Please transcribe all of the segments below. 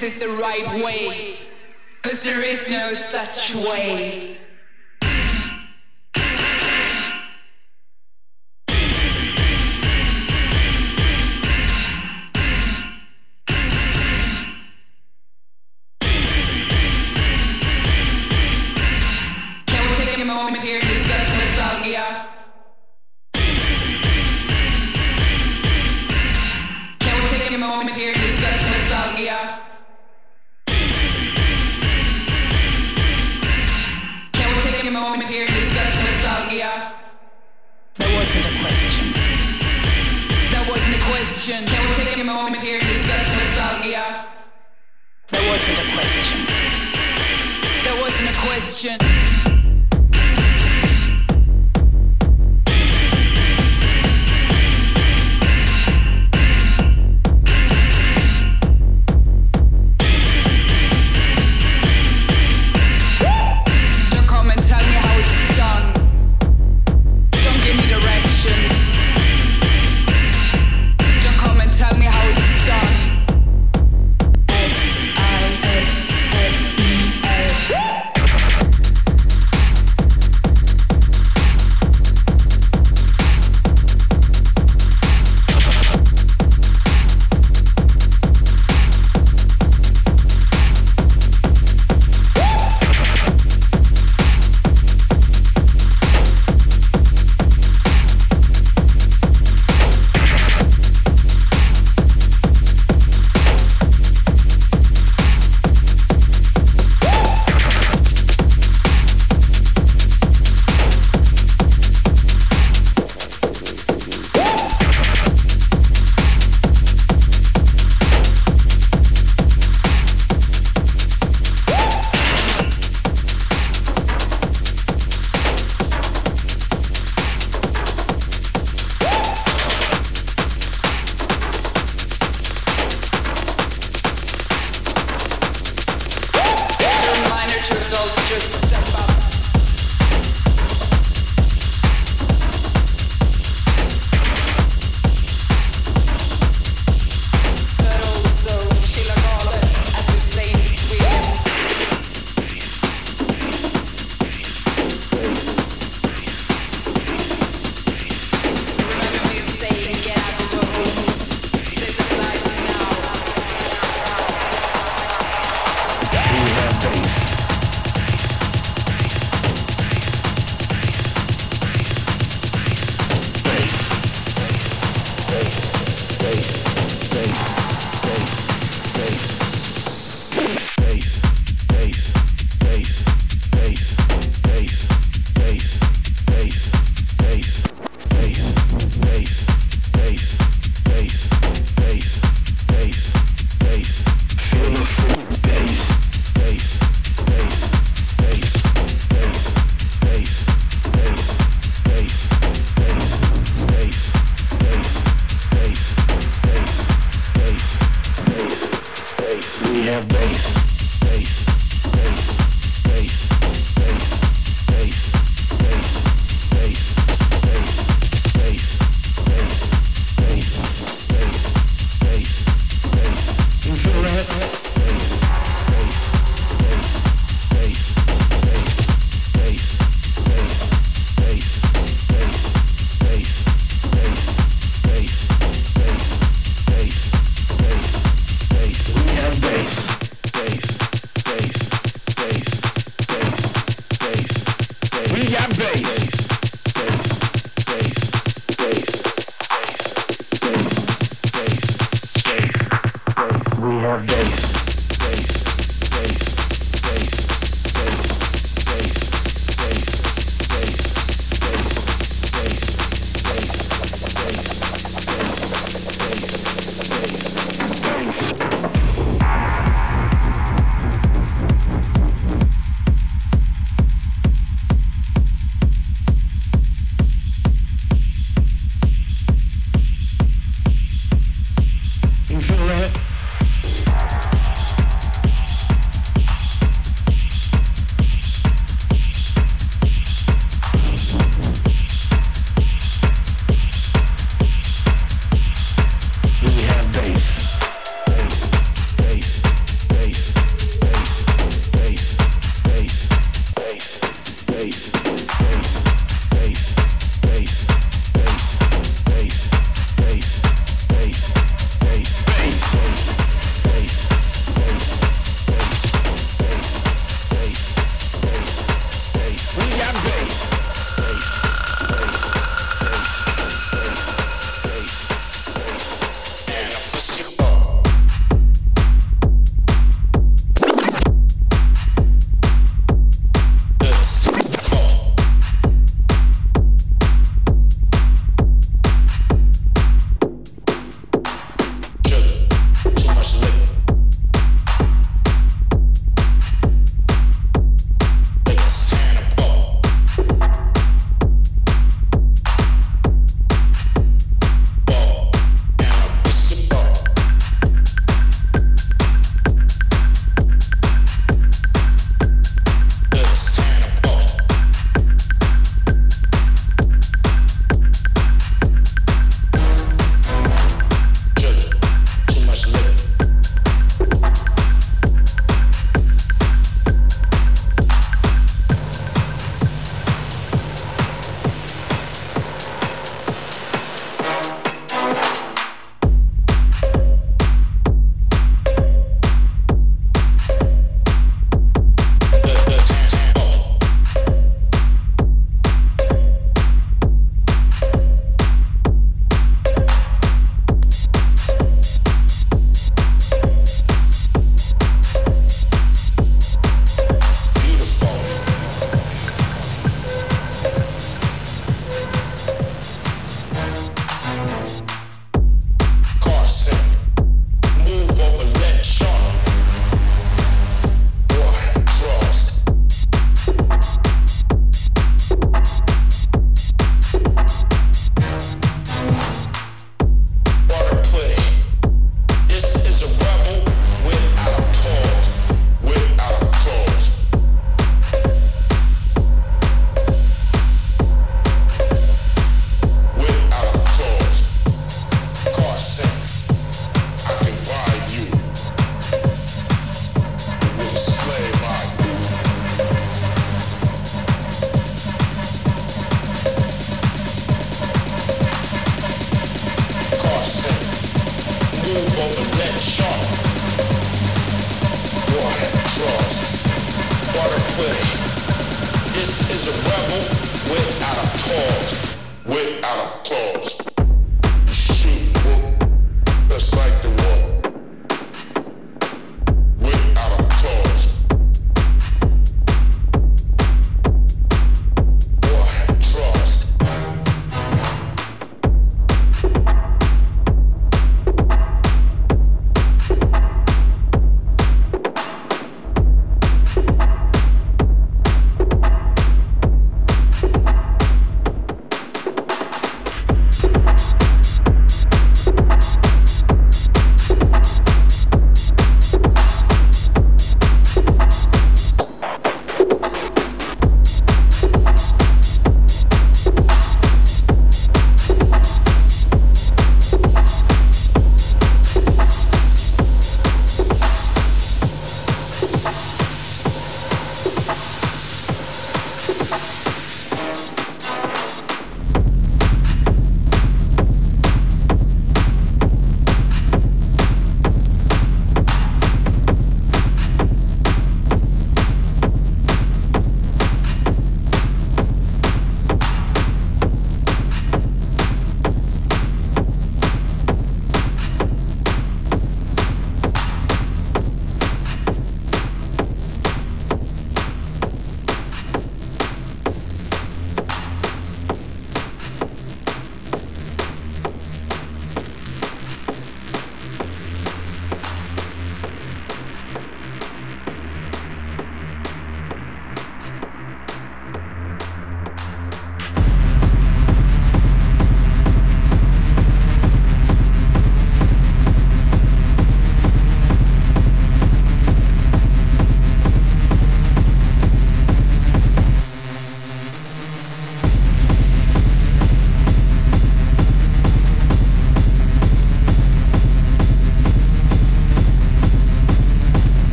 this is the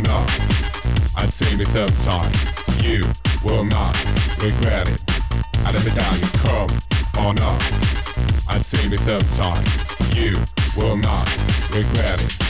or not. I sing it sometimes. You will not regret it. I never doubt you come or not. I sing it sometimes. You will not regret it.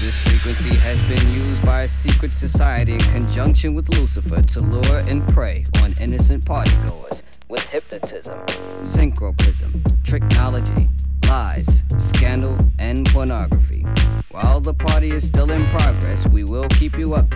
This frequency has been used by a secret society in conjunction with Lucifer to lure and prey on innocent partygoers with hypnotism, synchroprism, tricknology, lies, scandal, and pornography. While the party is still in progress, we will keep you updated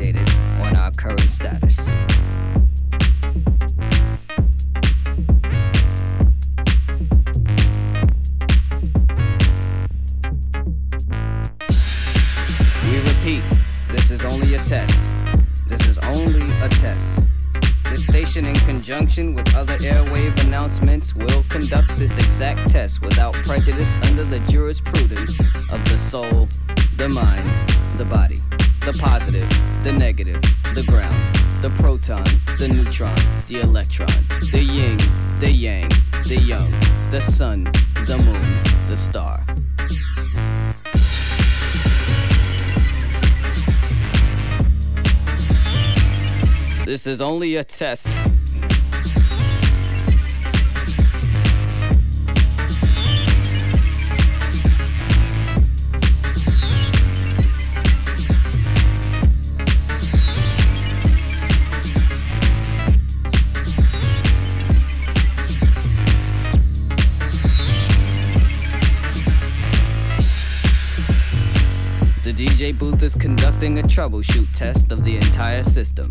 only a test. The DJ booth is conducting a troubleshoot test of the entire system.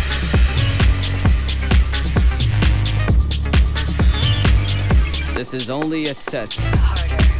This is only a test. This